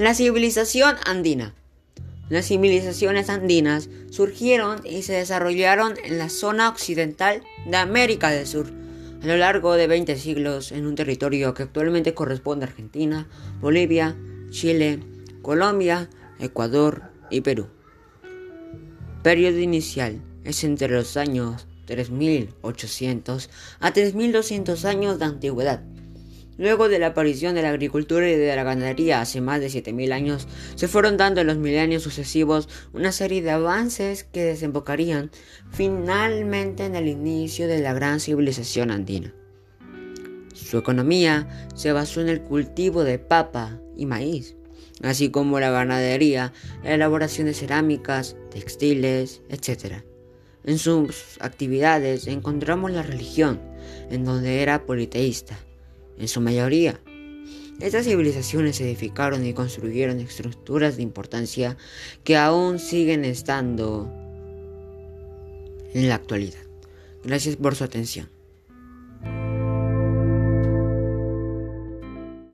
La civilización andina. Las civilizaciones andinas surgieron y se desarrollaron en la zona occidental de América del Sur a lo largo de 20 siglos en un territorio que actualmente corresponde a Argentina, Bolivia, Chile, Colombia, Ecuador y Perú. Periodo inicial es entre los años 3800 a 3200 años de antigüedad. Luego de la aparición de la agricultura y de la ganadería hace más de 7000 años, se fueron dando en los milenios sucesivos una serie de avances que desembocarían finalmente en el inicio de la gran civilización andina. Su economía se basó en el cultivo de papa y maíz, así como la ganadería, la elaboración de cerámicas, textiles, etc. En sus actividades encontramos la religión, en donde era politeísta en su mayoría. Estas civilizaciones edificaron y construyeron estructuras de importancia que aún siguen estando en la actualidad. Gracias por su atención.